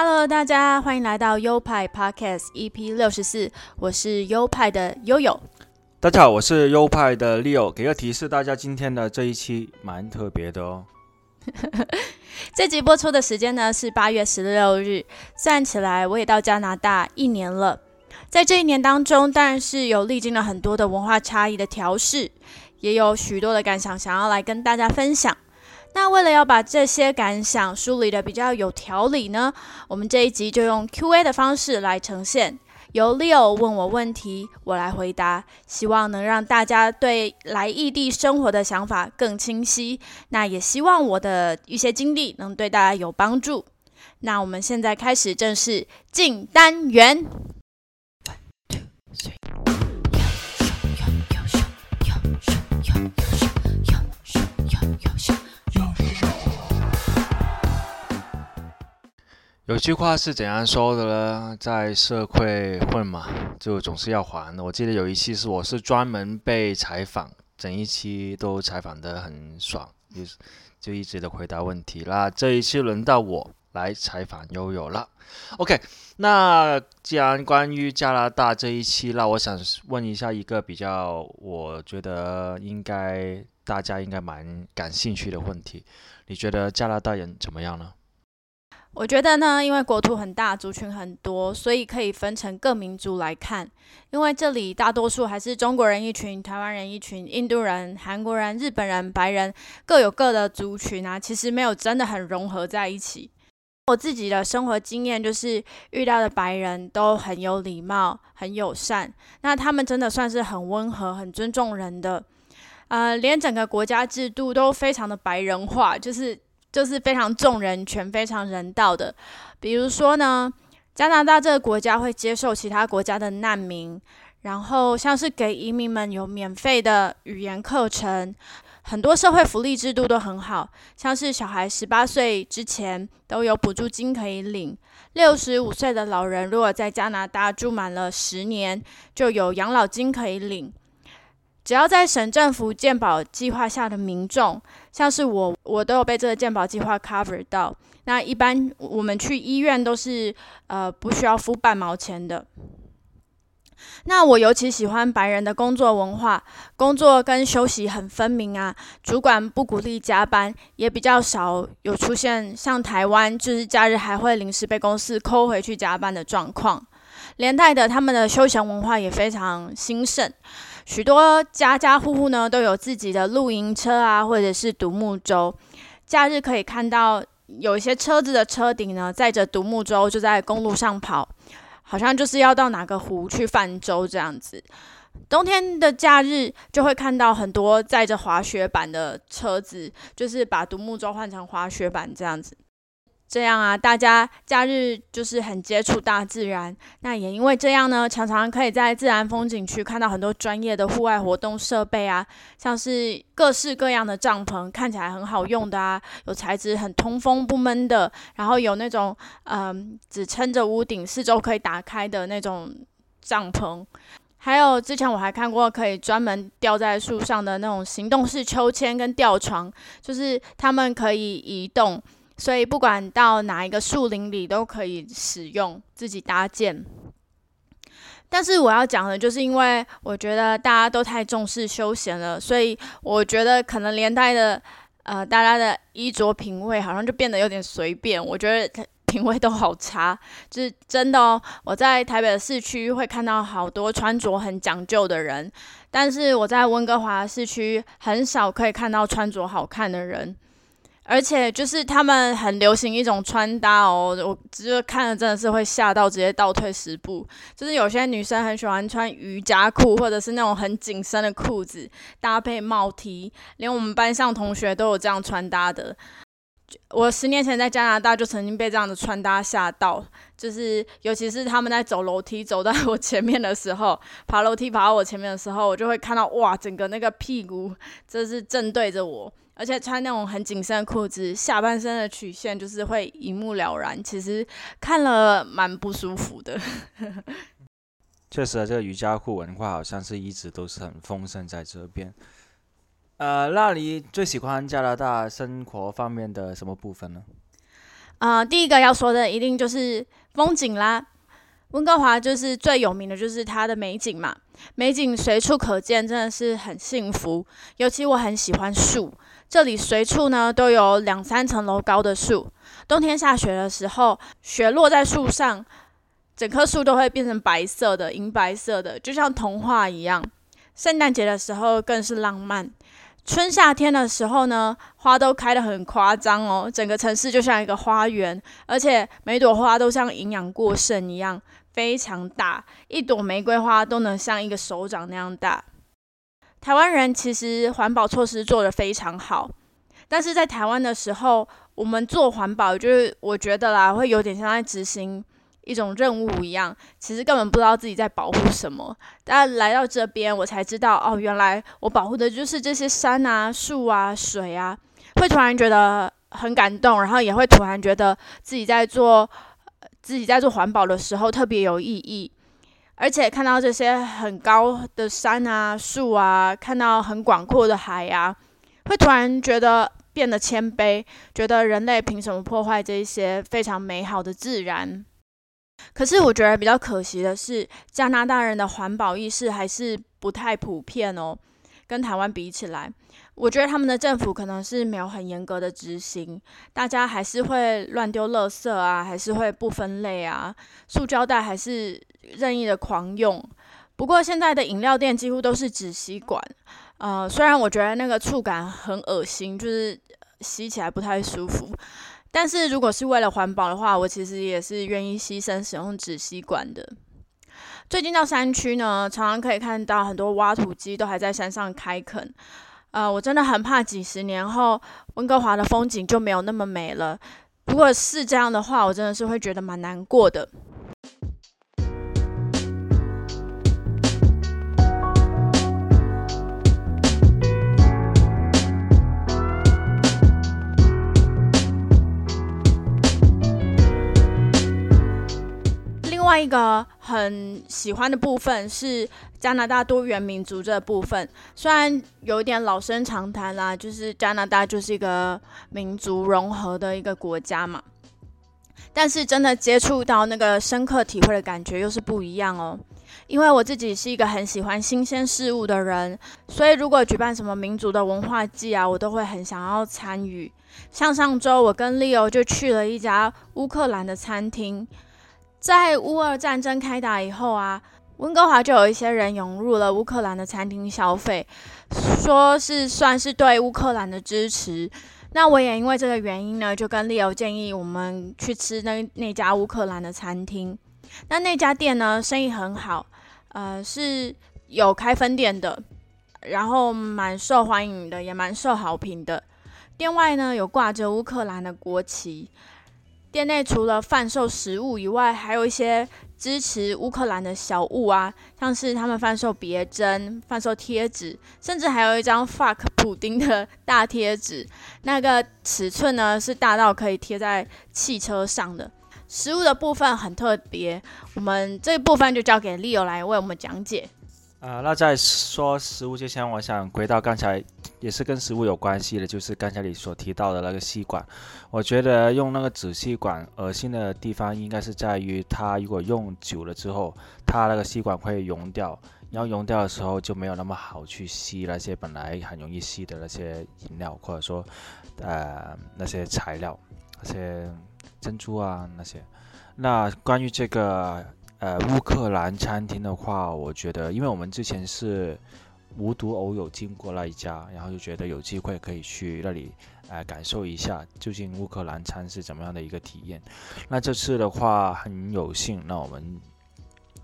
Hello，大家欢迎来到优派 Podcast EP 六十四，我是优派的悠悠。大家好，我是优派的 Leo。给个提示，大家今天的这一期蛮特别的哦。这集播出的时间呢是八月十六日，算起来我也到加拿大一年了。在这一年当中，当然是有历经了很多的文化差异的调试，也有许多的感想想要来跟大家分享。那为了要把这些感想梳理的比较有条理呢，我们这一集就用 Q&A 的方式来呈现，由 Leo 问我问题，我来回答，希望能让大家对来异地生活的想法更清晰。那也希望我的一些经历能对大家有帮助。那我们现在开始正式进单元。有句话是怎样说的呢？在社会混嘛，就总是要还的。我记得有一期是我是专门被采访，整一期都采访得很爽，就就一直的回答问题啦。这一期轮到我来采访悠悠了。OK，那既然关于加拿大这一期，那我想问一下一个比较，我觉得应该大家应该蛮感兴趣的问题，你觉得加拿大人怎么样呢？我觉得呢，因为国土很大，族群很多，所以可以分成各民族来看。因为这里大多数还是中国人一群、台湾人一群、印度人、韩国人、日本人、白人各有各的族群啊，其实没有真的很融合在一起。我自己的生活经验就是遇到的白人都很有礼貌、很友善，那他们真的算是很温和、很尊重人的。呃，连整个国家制度都非常的白人化，就是。就是非常重人权、非常人道的。比如说呢，加拿大这个国家会接受其他国家的难民，然后像是给移民们有免费的语言课程，很多社会福利制度都很好，像是小孩十八岁之前都有补助金可以领，六十五岁的老人如果在加拿大住满了十年，就有养老金可以领。只要在省政府健保计划下的民众，像是我，我都有被这个健保计划 cover 到。那一般我们去医院都是呃不需要付半毛钱的。那我尤其喜欢白人的工作文化，工作跟休息很分明啊。主管不鼓励加班，也比较少有出现像台湾就是假日还会临时被公司扣回去加班的状况。连带的，他们的休闲文化也非常兴盛。许多家家户户呢都有自己的露营车啊，或者是独木舟。假日可以看到有一些车子的车顶呢载着独木舟，就在公路上跑，好像就是要到哪个湖去泛舟这样子。冬天的假日就会看到很多载着滑雪板的车子，就是把独木舟换成滑雪板这样子。这样啊，大家假日就是很接触大自然。那也因为这样呢，常常可以在自然风景区看到很多专业的户外活动设备啊，像是各式各样的帐篷，看起来很好用的啊，有材质很通风不闷的，然后有那种嗯只撑着屋顶，四周可以打开的那种帐篷。还有之前我还看过可以专门吊在树上的那种行动式秋千跟吊床，就是它们可以移动。所以不管到哪一个树林里都可以使用自己搭建，但是我要讲的就是，因为我觉得大家都太重视休闲了，所以我觉得可能连带的，呃，大家的衣着品味好像就变得有点随便。我觉得品味都好差，就是真的哦。我在台北的市区会看到好多穿着很讲究的人，但是我在温哥华市区很少可以看到穿着好看的人。而且就是他们很流行一种穿搭哦，我只是看了真的是会吓到，直接倒退十步。就是有些女生很喜欢穿瑜伽裤，或者是那种很紧身的裤子搭配帽 T，连我们班上同学都有这样穿搭的。我十年前在加拿大就曾经被这样的穿搭吓到，就是尤其是他们在走楼梯走到我前面的时候，爬楼梯爬到我前面的时候，我就会看到哇，整个那个屁股这是正对着我，而且穿那种很紧身的裤子，下半身的曲线就是会一目了然，其实看了蛮不舒服的。确实，这个瑜伽裤文化好像是一直都是很丰盛在这边。呃，那你最喜欢加拿大生活方面的什么部分呢？啊，第一个要说的一定就是风景啦。温哥华就是最有名的就是它的美景嘛，美景随处可见，真的是很幸福。尤其我很喜欢树，这里随处呢都有两三层楼高的树。冬天下雪的时候，雪落在树上，整棵树都会变成白色的、银白色的，就像童话一样。圣诞节的时候更是浪漫。春夏天的时候呢，花都开得很夸张哦，整个城市就像一个花园，而且每朵花都像营养过剩一样，非常大，一朵玫瑰花都能像一个手掌那样大。台湾人其实环保措施做得非常好，但是在台湾的时候，我们做环保，就是我觉得啦，会有点像在执行。一种任务一样，其实根本不知道自己在保护什么。但来到这边，我才知道哦，原来我保护的就是这些山啊、树啊、水啊。会突然觉得很感动，然后也会突然觉得自己在做自己在做环保的时候特别有意义。而且看到这些很高的山啊、树啊，看到很广阔的海啊，会突然觉得变得谦卑，觉得人类凭什么破坏这一些非常美好的自然？可是我觉得比较可惜的是，加拿大人的环保意识还是不太普遍哦。跟台湾比起来，我觉得他们的政府可能是没有很严格的执行，大家还是会乱丢垃圾啊，还是会不分类啊，塑胶袋还是任意的狂用。不过现在的饮料店几乎都是纸吸管，呃，虽然我觉得那个触感很恶心，就是吸起来不太舒服。但是如果是为了环保的话，我其实也是愿意牺牲使用纸吸管的。最近到山区呢，常常可以看到很多挖土机都还在山上开垦。呃，我真的很怕几十年后温哥华的风景就没有那么美了。如果是这样的话，我真的是会觉得蛮难过的。外一个很喜欢的部分是加拿大多元民族这部分，虽然有点老生常谈啦，就是加拿大就是一个民族融合的一个国家嘛，但是真的接触到那个深刻体会的感觉又是不一样哦。因为我自己是一个很喜欢新鲜事物的人，所以如果举办什么民族的文化季啊，我都会很想要参与。像上周我跟 Leo 就去了一家乌克兰的餐厅。在乌俄战争开打以后啊，温哥华就有一些人涌入了乌克兰的餐厅消费，说是算是对乌克兰的支持。那我也因为这个原因呢，就跟 Leo 建议我们去吃那那家乌克兰的餐厅。那那家店呢，生意很好，呃，是有开分店的，然后蛮受欢迎的，也蛮受好评的。店外呢，有挂着乌克兰的国旗。店内除了贩售食物以外，还有一些支持乌克兰的小物啊，像是他们贩售别针、贩售贴纸，甚至还有一张 “fuck 普丁”的大贴纸。那个尺寸呢是大到可以贴在汽车上的。食物的部分很特别，我们这一部分就交给 Leo 来为我们讲解。啊，那在说食物之前，我想回到刚才也是跟食物有关系的，就是刚才你所提到的那个吸管。我觉得用那个纸吸管恶心的地方应该是在于它如果用久了之后，它那个吸管会溶掉，然后溶掉的时候就没有那么好去吸那些本来很容易吸的那些饮料，或者说呃那些材料，那些珍珠啊那些。那关于这个。呃，乌克兰餐厅的话，我觉得，因为我们之前是无独偶有经过那一家，然后就觉得有机会可以去那里，呃，感受一下究竟乌克兰餐是怎么样的一个体验。那这次的话很有幸，那我们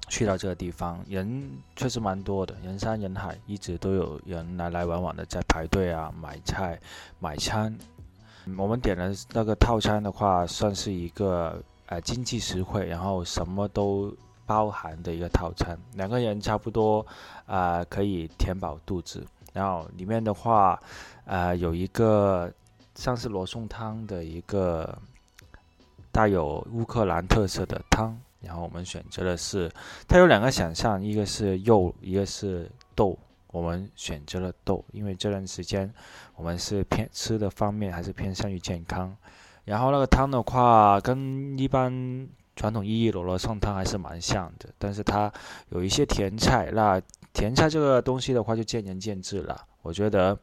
去到这个地方，人确实蛮多的，人山人海，一直都有人来来往往的在排队啊，买菜、买餐。我们点的那个套餐的话，算是一个呃经济实惠，然后什么都包含的一个套餐，两个人差不多啊可以填饱肚子。然后里面的话，呃有一个像是罗宋汤的一个带有乌克兰特色的汤，然后我们选择的是它有两个选项，一个是肉，一个是豆。我们选择了豆，因为这段时间我们是偏吃的方面还是偏向于健康。然后那个汤的话，跟一般传统意义罗罗宋汤还是蛮像的，但是它有一些甜菜。那甜菜这个东西的话，就见仁见智了。我觉得，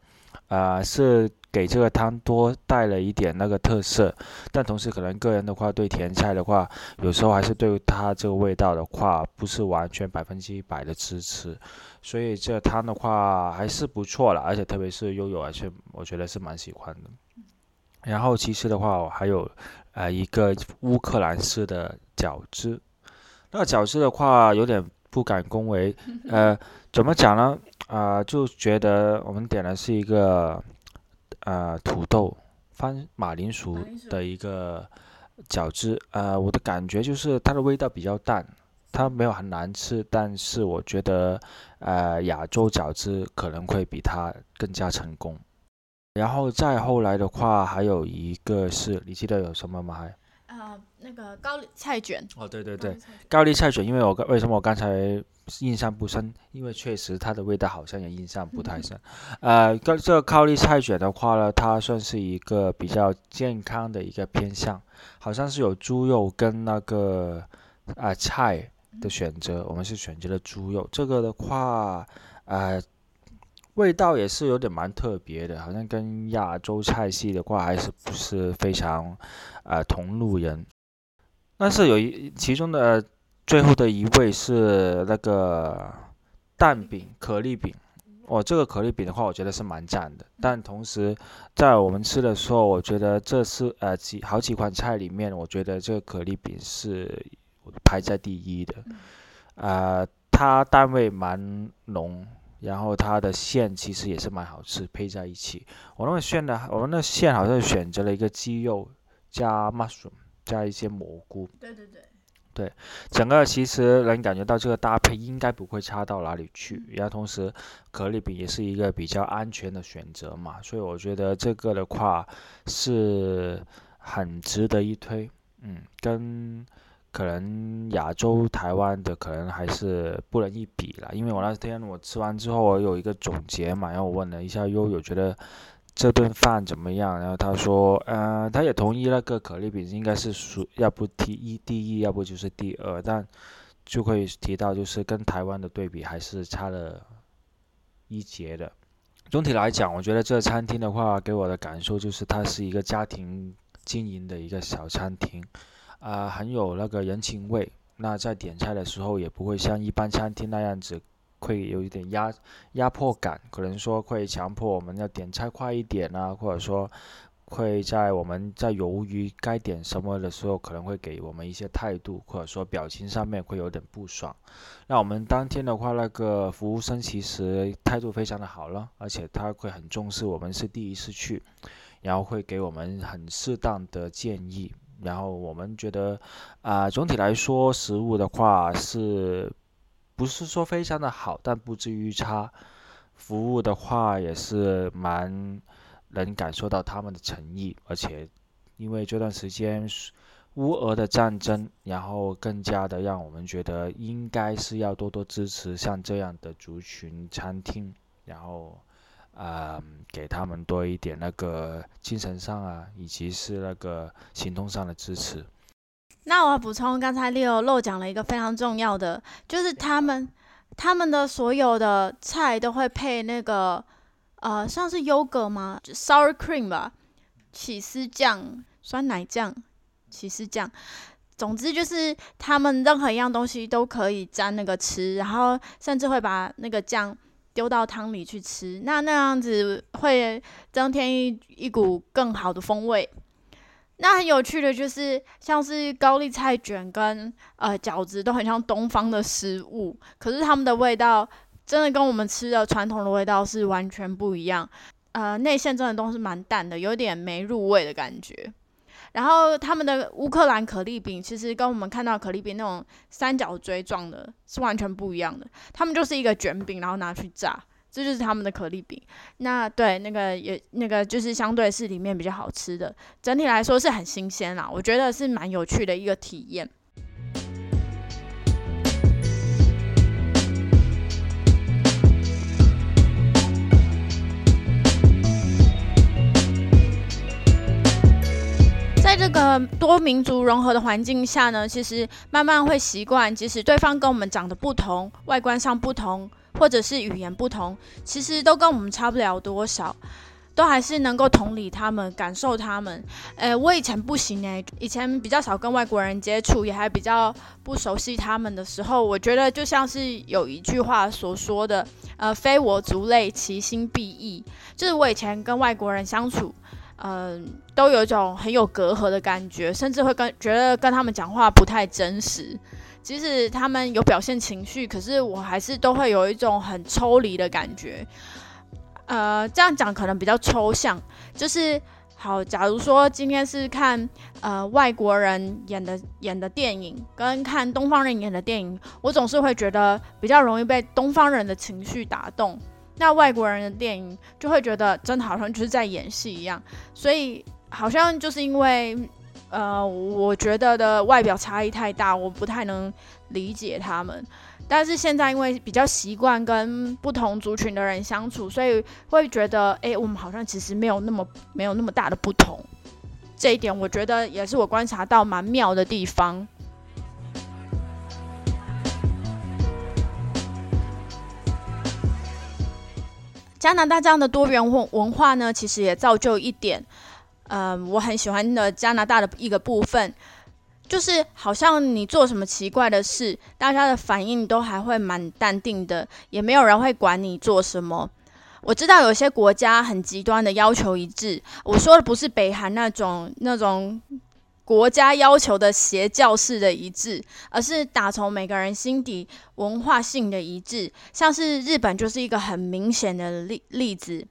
啊，是给这个汤多带了一点那个特色，但同时可能个人的话，对甜菜的话，有时候还是对它这个味道的话，不是完全百分之一百的支持。所以这汤的话还是不错了，而且特别是悠悠，而且我觉得是蛮喜欢的。然后其实的话，我还有呃一个乌克兰式的饺子。那个饺子的话有点不敢恭维，呃，怎么讲呢？啊，就觉得我们点的是一个呃土豆番马铃薯的一个饺子。呃，我的感觉就是它的味道比较淡。它没有很难吃，但是我觉得，呃，亚洲饺子可能会比它更加成功。然后再后来的话，还有一个是你记得有什么吗？还呃，那个高丽菜卷。哦，对对对，高丽菜卷，因为我为什么我刚才印象不深？因为确实它的味道好像也印象不太深。呃，这这个高丽菜卷的话呢，它算是一个比较健康的一个偏向，好像是有猪肉跟那个啊菜。的选择，我们是选择了猪肉。这个的话，呃，味道也是有点蛮特别的，好像跟亚洲菜系的话还是不是非常，呃，同路人。但是有一其中的最后的一位是那个蛋饼可丽饼。哦，这个可丽饼的话，我觉得是蛮赞的。但同时，在我们吃的时候，我觉得这是呃几好几款菜里面，我觉得这个可丽饼是。排在第一的，呃，它单味蛮浓，然后它的馅其实也是蛮好吃，配在一起。我那个馅的，我们那馅好像选择了一个鸡肉加 mushroom 加一些蘑菇。对对对，对，整个其实能感觉到这个搭配应该不会差到哪里去。然后同时，可丽饼也是一个比较安全的选择嘛，所以我觉得这个的话是很值得一推。嗯，跟。可能亚洲台湾的可能还是不能一比了，因为我那天我吃完之后，我有一个总结嘛，然后我问了一下悠悠，觉得这顿饭怎么样？然后他说，嗯，他也同意那个可丽饼应该是属，要不第一第一，要不就是第二，但就会提到就是跟台湾的对比还是差了一截的。总体来讲，我觉得这餐厅的话，给我的感受就是它是一个家庭经营的一个小餐厅。啊，很有那个人情味。那在点菜的时候，也不会像一般餐厅那样子，会有一点压压迫感。可能说会强迫我们要点菜快一点啊，或者说会在我们在犹豫该点什么的时候，可能会给我们一些态度，或者说表情上面会有点不爽。那我们当天的话，那个服务生其实态度非常的好了，而且他会很重视我们是第一次去，然后会给我们很适当的建议。然后我们觉得，啊，总体来说，食物的话是，不是说非常的好，但不至于差。服务的话也是蛮能感受到他们的诚意，而且因为这段时间乌俄的战争，然后更加的让我们觉得应该是要多多支持像这样的族群餐厅，然后。啊，给他们多一点那个精神上啊，以及是那个行动上的支持。那我要补充，刚才 Leo 漏讲了一个非常重要的，就是他们他们的所有的菜都会配那个呃，像是优格吗？sour cream 吧，起司酱、酸奶酱、起司酱，总之就是他们任何一样东西都可以沾那个吃，然后甚至会把那个酱。丢到汤里去吃，那那样子会增添一一股更好的风味。那很有趣的就是，像是高丽菜卷跟呃饺子都很像东方的食物，可是它们的味道真的跟我们吃的传统的味道是完全不一样。呃内馅真的都是蛮淡的，有点没入味的感觉。然后他们的乌克兰可丽饼其实跟我们看到可丽饼那种三角锥状的是完全不一样的，他们就是一个卷饼，然后拿去炸，这就是他们的可丽饼。那对那个也那个就是相对是里面比较好吃的，整体来说是很新鲜啦，我觉得是蛮有趣的一个体验。这个多民族融合的环境下呢，其实慢慢会习惯，即使对方跟我们长得不同、外观上不同，或者是语言不同，其实都跟我们差不了多少，都还是能够同理他们、感受他们。呃，我以前不行诶，以前比较少跟外国人接触，也还比较不熟悉他们的时候，我觉得就像是有一句话所说的，呃，非我族类，其心必异。就是我以前跟外国人相处。嗯，都有一种很有隔阂的感觉，甚至会跟觉得跟他们讲话不太真实。即使他们有表现情绪，可是我还是都会有一种很抽离的感觉。呃，这样讲可能比较抽象，就是好，假如说今天是看呃外国人演的演的电影，跟看东方人演的电影，我总是会觉得比较容易被东方人的情绪打动。那外国人的电影就会觉得真的好像就是在演戏一样，所以好像就是因为，呃，我觉得的外表差异太大，我不太能理解他们。但是现在因为比较习惯跟不同族群的人相处，所以会觉得，哎，我们好像其实没有那么没有那么大的不同。这一点我觉得也是我观察到蛮妙的地方。加拿大这样的多元文文化呢，其实也造就一点，嗯，我很喜欢的加拿大的一个部分，就是好像你做什么奇怪的事，大家的反应都还会蛮淡定的，也没有人会管你做什么。我知道有些国家很极端的要求一致，我说的不是北韩那种那种。国家要求的邪教式的一致，而是打从每个人心底文化性的一致。像是日本就是一个很明显的例例子。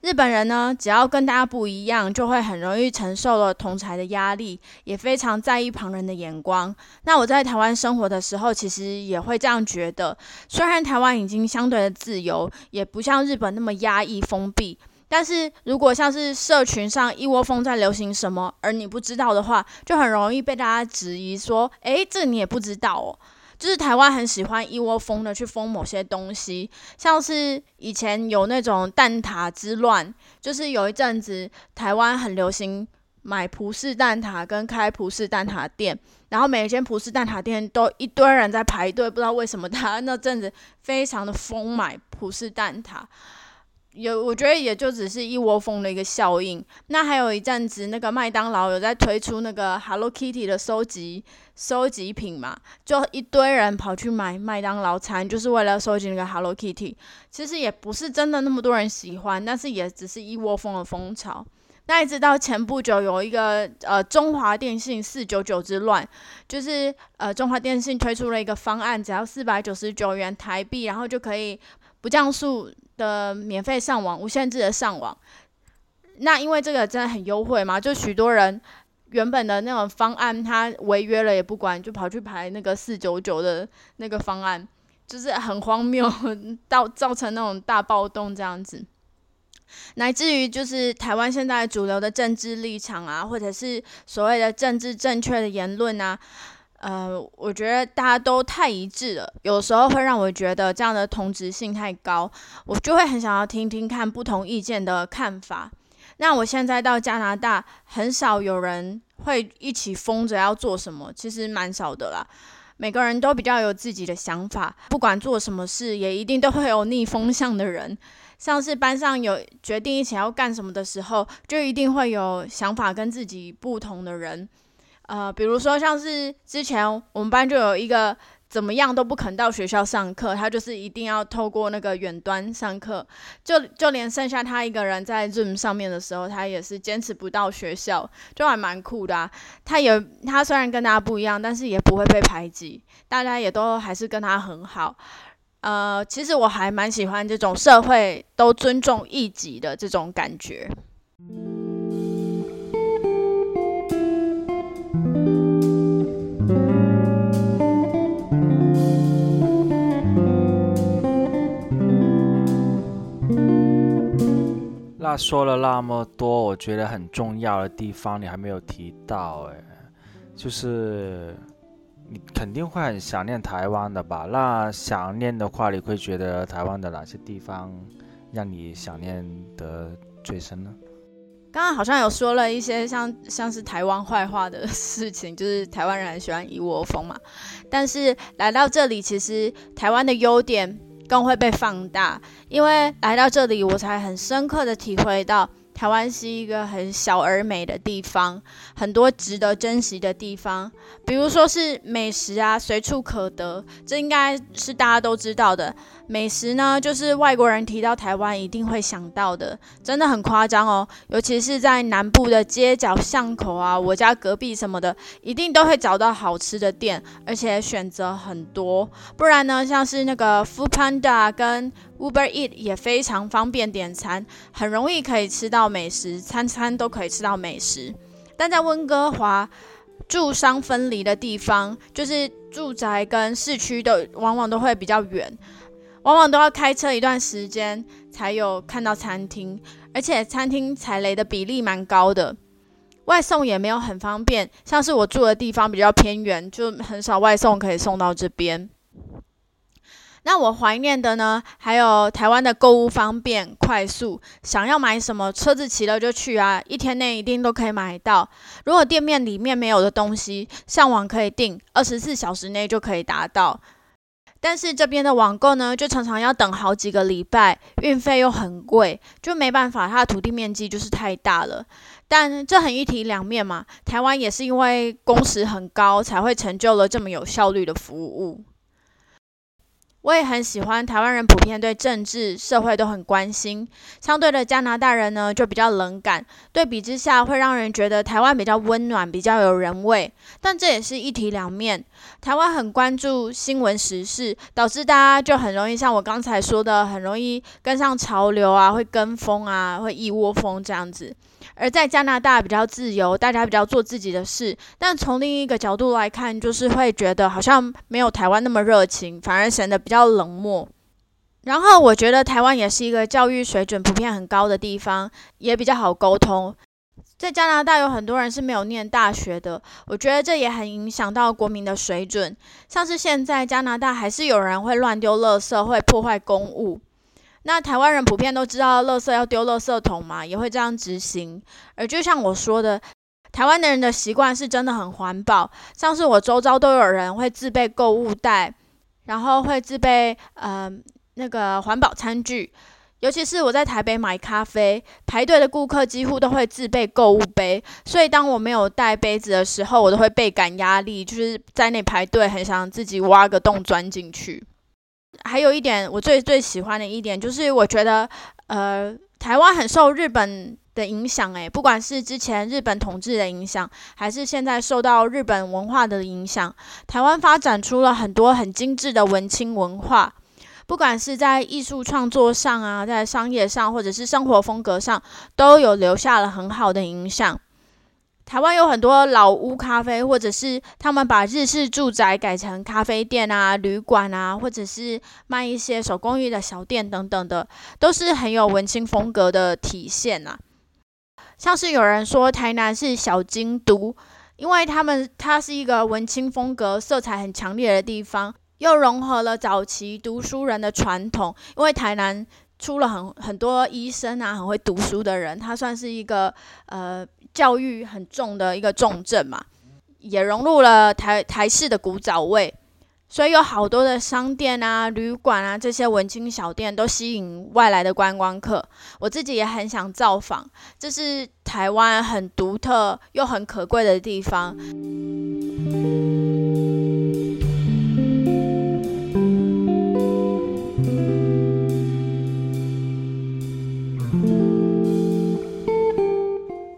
日本人呢，只要跟大家不一样，就会很容易承受了同才的压力，也非常在意旁人的眼光。那我在台湾生活的时候，其实也会这样觉得。虽然台湾已经相对的自由，也不像日本那么压抑封闭。但是如果像是社群上一窝蜂在流行什么，而你不知道的话，就很容易被大家质疑说：“诶，这你也不知道哦。”就是台湾很喜欢一窝蜂的去封某些东西，像是以前有那种蛋挞之乱，就是有一阵子台湾很流行买葡式蛋挞跟开葡式蛋挞店，然后每一间葡式蛋挞店都一堆人在排队，不知道为什么他那阵子非常的疯买葡式蛋挞。有，我觉得也就只是一窝蜂的一个效应。那还有一阵子，那个麦当劳有在推出那个 Hello Kitty 的收集收集品嘛，就一堆人跑去买麦当劳餐，就是为了收集那个 Hello Kitty。其实也不是真的那么多人喜欢，但是也只是一窝蜂的风潮。那一直到前不久有一个呃中华电信四九九之乱，就是呃中华电信推出了一个方案，只要四百九十九元台币，然后就可以不降速。的免费上网，无限制的上网，那因为这个真的很优惠嘛，就许多人原本的那种方案，他违约了也不管，就跑去排那个四九九的那个方案，就是很荒谬，到造成那种大暴动这样子，乃至于就是台湾现在主流的政治立场啊，或者是所谓的政治正确的言论啊。呃，我觉得大家都太一致了，有时候会让我觉得这样的同质性太高，我就会很想要听听看不同意见的看法。那我现在到加拿大，很少有人会一起疯着要做什么，其实蛮少的啦。每个人都比较有自己的想法，不管做什么事，也一定都会有逆风向的人。像是班上有决定一起要干什么的时候，就一定会有想法跟自己不同的人。呃，比如说像是之前我们班就有一个怎么样都不肯到学校上课，他就是一定要透过那个远端上课，就就连剩下他一个人在 Zoom 上面的时候，他也是坚持不到学校，就还蛮酷的。他也他虽然跟大家不一样，但是也不会被排挤，大家也都还是跟他很好。呃，其实我还蛮喜欢这种社会都尊重异己的这种感觉。那说了那么多，我觉得很重要的地方你还没有提到，哎，就是你肯定会很想念台湾的吧？那想念的话，你会觉得台湾的哪些地方让你想念的最深呢？刚刚好像有说了一些像像是台湾坏话的事情，就是台湾人很喜欢一窝蜂嘛。但是来到这里，其实台湾的优点。更会被放大，因为来到这里，我才很深刻的体会到。台湾是一个很小而美的地方，很多值得珍惜的地方，比如说是美食啊，随处可得，这应该是大家都知道的。美食呢，就是外国人提到台湾一定会想到的，真的很夸张哦。尤其是在南部的街角巷口啊，我家隔壁什么的，一定都会找到好吃的店，而且选择很多。不然呢，像是那个 Food Panda 跟 Uber Eat 也非常方便点餐，很容易可以吃到美食，餐餐都可以吃到美食。但在温哥华，住商分离的地方，就是住宅跟市区的，往往都会比较远，往往都要开车一段时间才有看到餐厅，而且餐厅踩雷的比例蛮高的，外送也没有很方便。像是我住的地方比较偏远，就很少外送可以送到这边。那我怀念的呢，还有台湾的购物方便快速，想要买什么车子骑了就去啊，一天内一定都可以买到。如果店面里面没有的东西，上网可以订，二十四小时内就可以达到。但是这边的网购呢，就常常要等好几个礼拜，运费又很贵，就没办法，它的土地面积就是太大了。但这很一体两面嘛，台湾也是因为工时很高，才会成就了这么有效率的服务。我也很喜欢台湾人普遍对政治社会都很关心，相对的加拿大人呢就比较冷感，对比之下会让人觉得台湾比较温暖，比较有人味。但这也是一体两面，台湾很关注新闻时事，导致大家就很容易像我刚才说的，很容易跟上潮流啊，会跟风啊，会一窝蜂这样子。而在加拿大比较自由，大家比较做自己的事，但从另一个角度来看，就是会觉得好像没有台湾那么热情，反而显得比较冷漠。然后我觉得台湾也是一个教育水准普遍很高的地方，也比较好沟通。在加拿大有很多人是没有念大学的，我觉得这也很影响到国民的水准。像是现在加拿大还是有人会乱丢垃圾，会破坏公物。那台湾人普遍都知道，垃圾要丢垃圾桶嘛，也会这样执行。而就像我说的，台湾的人的习惯是真的很环保，像是我周遭都有人会自备购物袋，然后会自备呃那个环保餐具。尤其是我在台北买咖啡，排队的顾客几乎都会自备购物杯，所以当我没有带杯子的时候，我都会倍感压力，就是在那排队，很想自己挖个洞钻进去。还有一点，我最最喜欢的一点就是，我觉得，呃，台湾很受日本的影响，诶，不管是之前日本统治的影响，还是现在受到日本文化的影响，台湾发展出了很多很精致的文青文化，不管是在艺术创作上啊，在商业上，或者是生活风格上，都有留下了很好的影响。台湾有很多老屋咖啡，或者是他们把日式住宅改成咖啡店啊、旅馆啊，或者是卖一些手工艺的小店等等的，都是很有文青风格的体现啊。像是有人说台南是小京都，因为他们它是一个文青风格、色彩很强烈的地方，又融合了早期读书人的传统。因为台南出了很很多医生啊，很会读书的人，它算是一个呃。教育很重的一个重镇嘛，也融入了台台式的古早味，所以有好多的商店啊、旅馆啊这些文青小店都吸引外来的观光客。我自己也很想造访，这是台湾很独特又很可贵的地方。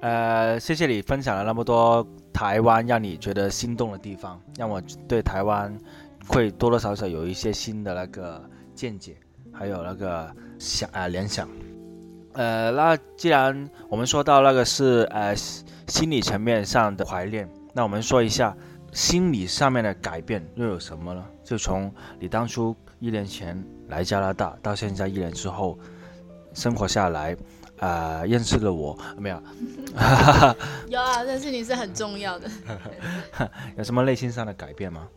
呃谢谢你分享了那么多台湾让你觉得心动的地方，让我对台湾会多多少少有一些新的那个见解，还有那个想啊联想。呃，那既然我们说到那个是呃心理层面上的怀念，那我们说一下心理上面的改变又有什么呢？就从你当初一年前来加拿大到现在一年之后生活下来，啊，认识了我没有？有啊，认识你是很重要的。有什么内心上的改变吗？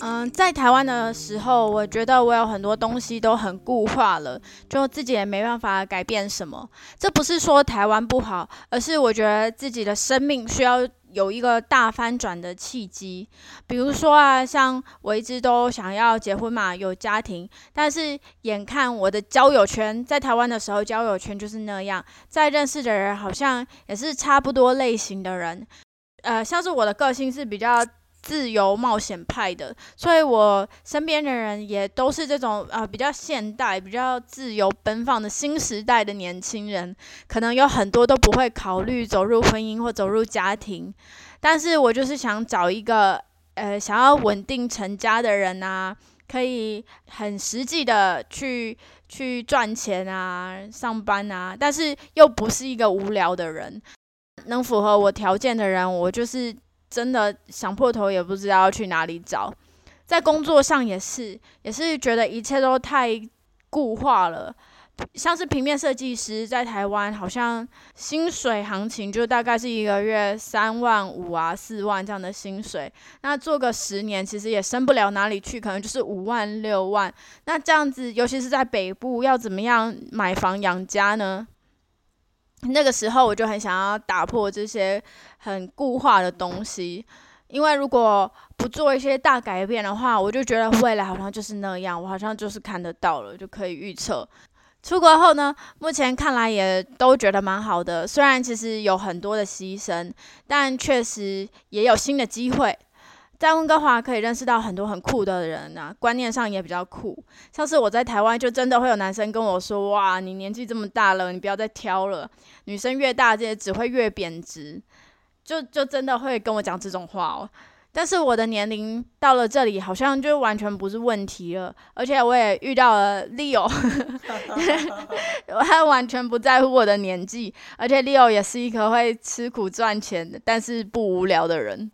嗯，在台湾的时候，我觉得我有很多东西都很固化了，就自己也没办法改变什么。这不是说台湾不好，而是我觉得自己的生命需要有一个大翻转的契机。比如说啊，像我一直都想要结婚嘛，有家庭，但是眼看我的交友圈在台湾的时候，交友圈就是那样，在认识的人好像也是差不多类型的人。呃，像是我的个性是比较。自由冒险派的，所以我身边的人也都是这种啊，比较现代、比较自由奔放的新时代的年轻人。可能有很多都不会考虑走入婚姻或走入家庭，但是我就是想找一个呃，想要稳定成家的人啊，可以很实际的去去赚钱啊、上班啊，但是又不是一个无聊的人，能符合我条件的人，我就是。真的想破头也不知道要去哪里找，在工作上也是，也是觉得一切都太固化了。像是平面设计师，在台湾好像薪水行情就大概是一个月三万五啊、四万这样的薪水。那做个十年，其实也升不了哪里去，可能就是五万、六万。那这样子，尤其是在北部，要怎么样买房养家呢？那个时候我就很想要打破这些很固化的东西，因为如果不做一些大改变的话，我就觉得未来好像就是那样，我好像就是看得到了，就可以预测。出国后呢，目前看来也都觉得蛮好的，虽然其实有很多的牺牲，但确实也有新的机会。在温哥华可以认识到很多很酷的人啊，观念上也比较酷。像是我在台湾，就真的会有男生跟我说：“哇，你年纪这么大了，你不要再挑了。女生越大，这些只会越贬值。”就就真的会跟我讲这种话哦。但是我的年龄到了这里，好像就完全不是问题了。而且我也遇到了 Leo，他完全不在乎我的年纪，而且 Leo 也是一个会吃苦赚钱，但是不无聊的人。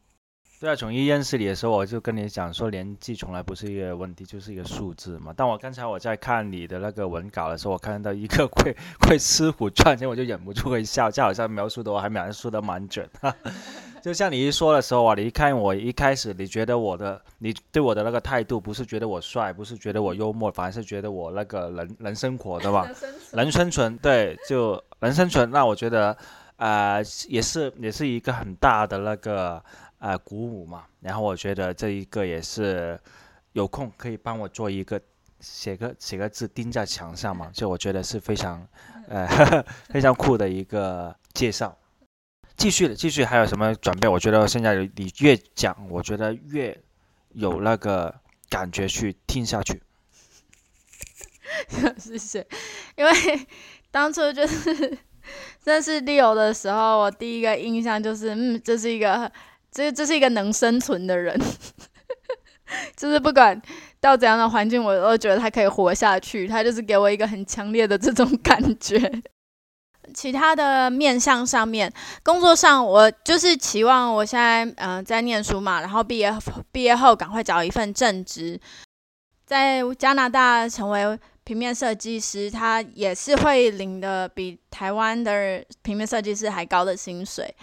对啊，从一认识你的时候，我就跟你讲说，年纪从来不是一个问题，就是一个数字嘛。但我刚才我在看你的那个文稿的时候，我看到一个会 会吃苦赚钱，我就忍不住会笑，就好像描述的我还描述的蛮准。就像你一说的时候啊，你一看我一开始，你觉得我的你对我的那个态度，不是觉得我帅，不是觉得我幽默，反而是觉得我那个人人生活对吧？能生存，对，就能生存。那我觉得，呃，也是也是一个很大的那个。啊，鼓舞嘛，然后我觉得这一个也是有空可以帮我做一个写个写个字钉在墙上嘛，就我觉得是非常呃 非常酷的一个介绍。继续继续还有什么转变？我觉得现在你越讲，我觉得越有那个感觉去听下去。谢谢，因为当初就是 认识 Leo 的时候，我第一个印象就是，嗯，这是一个。这这是一个能生存的人，就是不管到怎样的环境，我都觉得他可以活下去。他就是给我一个很强烈的这种感觉。其他的面向上面，工作上，我就是期望我现在嗯在念书嘛，然后毕业毕业后赶快找一份正职，在加拿大成为平面设计师，他也是会领的比台湾的平面设计师还高的薪水。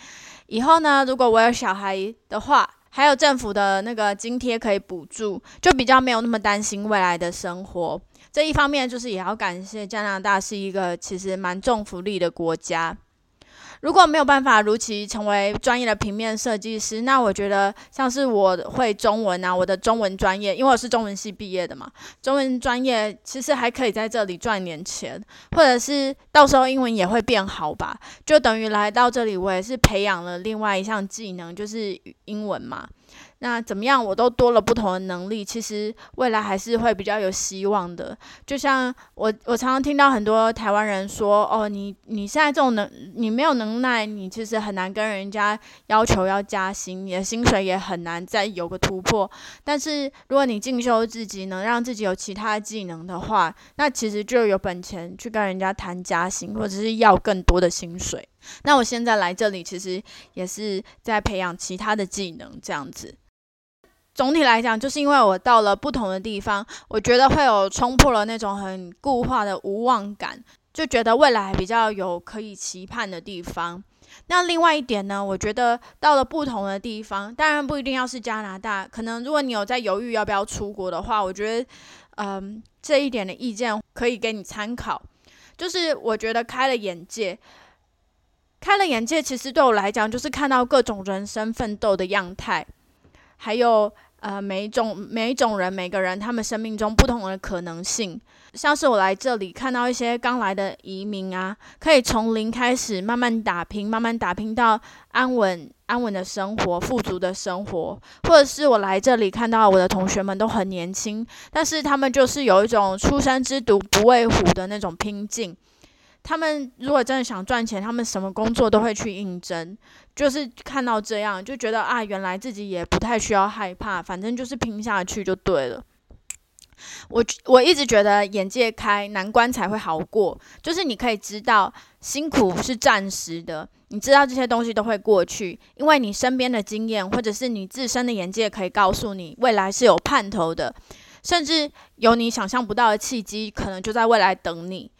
以后呢，如果我有小孩的话，还有政府的那个津贴可以补助，就比较没有那么担心未来的生活。这一方面就是也要感谢加拿大是一个其实蛮重福利的国家。如果没有办法如期成为专业的平面设计师，那我觉得像是我会中文啊，我的中文专业，因为我是中文系毕业的嘛，中文专业其实还可以在这里赚点钱，或者是到时候英文也会变好吧，就等于来到这里，我也是培养了另外一项技能，就是英文嘛。那怎么样，我都多了不同的能力，其实未来还是会比较有希望的。就像我，我常常听到很多台湾人说：“哦，你你现在这种能，你没有能耐，你其实很难跟人家要求要加薪，你的薪水也很难再有个突破。但是如果你进修自己，能让自己有其他技能的话，那其实就有本钱去跟人家谈加薪，或者是要更多的薪水。那我现在来这里，其实也是在培养其他的技能，这样子。”总体来讲，就是因为我到了不同的地方，我觉得会有冲破了那种很固化的无望感，就觉得未来比较有可以期盼的地方。那另外一点呢，我觉得到了不同的地方，当然不一定要是加拿大，可能如果你有在犹豫要不要出国的话，我觉得，嗯，这一点的意见可以给你参考。就是我觉得开了眼界，开了眼界，其实对我来讲，就是看到各种人生奋斗的样态，还有。呃，每一种每一种人，每个人他们生命中不同的可能性，像是我来这里看到一些刚来的移民啊，可以从零开始慢慢打拼，慢慢打拼到安稳安稳的生活、富足的生活，或者是我来这里看到我的同学们都很年轻，但是他们就是有一种初生之犊不畏虎的那种拼劲。他们如果真的想赚钱，他们什么工作都会去应征。就是看到这样，就觉得啊，原来自己也不太需要害怕，反正就是拼下去就对了。我我一直觉得眼界开，难关才会好过。就是你可以知道，辛苦是暂时的，你知道这些东西都会过去，因为你身边的经验或者是你自身的眼界可以告诉你，未来是有盼头的，甚至有你想象不到的契机，可能就在未来等你。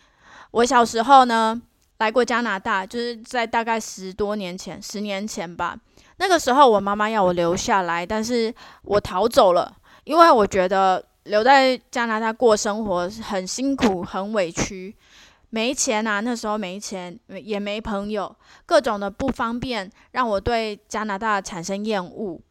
我小时候呢，来过加拿大，就是在大概十多年前，十年前吧。那个时候，我妈妈要我留下来，但是我逃走了，因为我觉得留在加拿大过生活很辛苦、很委屈，没钱啊，那时候没钱，也没朋友，各种的不方便，让我对加拿大产生厌恶。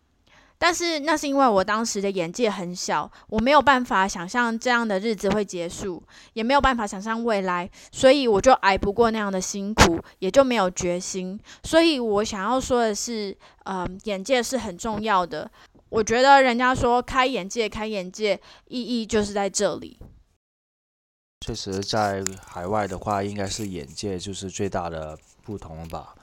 但是那是因为我当时的眼界很小，我没有办法想象这样的日子会结束，也没有办法想象未来，所以我就挨不过那样的辛苦，也就没有决心。所以我想要说的是，呃，眼界是很重要的。我觉得人家说开眼界，开眼界，意义就是在这里。确实，在海外的话，应该是眼界就是最大的不同吧。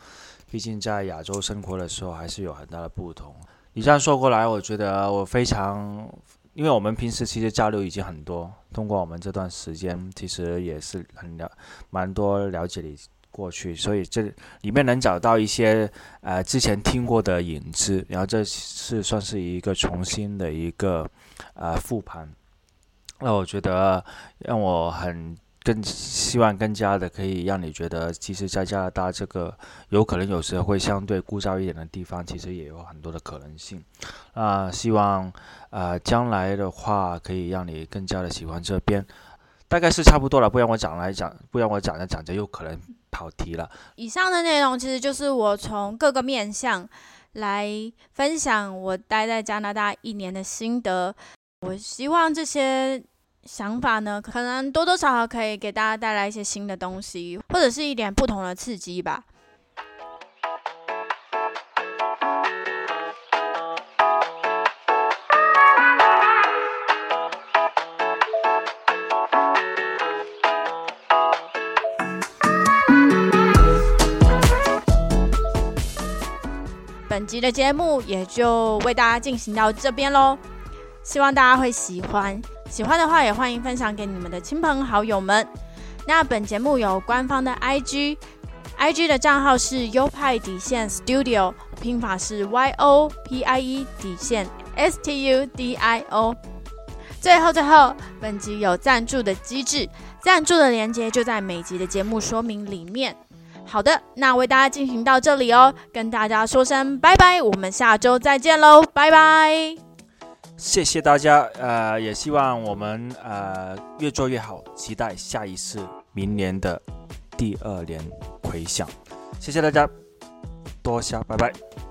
毕竟在亚洲生活的时候，还是有很大的不同。你这样说过来，我觉得我非常，因为我们平时其实交流已经很多，通过我们这段时间，其实也是很了蛮多了解你过去，所以这里面能找到一些呃之前听过的影子，然后这是算是一个重新的一个呃复盘，那我觉得让我很。更希望更加的可以让你觉得，其实，在加拿大这个有可能有时候会相对枯燥一点的地方，其实也有很多的可能性。啊，希望呃将来的话可以让你更加的喜欢这边。大概是差不多了，不然我讲来讲，不然我讲着讲着又可能跑题了。以上的内容其实就是我从各个面向来分享我待在加拿大一年的心得。我希望这些。想法呢，可能多多少少可以给大家带来一些新的东西，或者是一点不同的刺激吧。本集的节目也就为大家进行到这边喽，希望大家会喜欢。喜欢的话，也欢迎分享给你们的亲朋好友们。那本节目有官方的 IG，IG 的账号是优派底线 Studio，拼法是 Y O P I E 底线 S T U D I O。最后最后，本集有赞助的机制，赞助的链接就在每集的节目说明里面。好的，那为大家进行到这里哦，跟大家说声拜拜，我们下周再见喽，拜拜。谢谢大家，呃，也希望我们呃越做越好，期待下一次明年的第二年回响。谢谢大家，多谢，拜拜。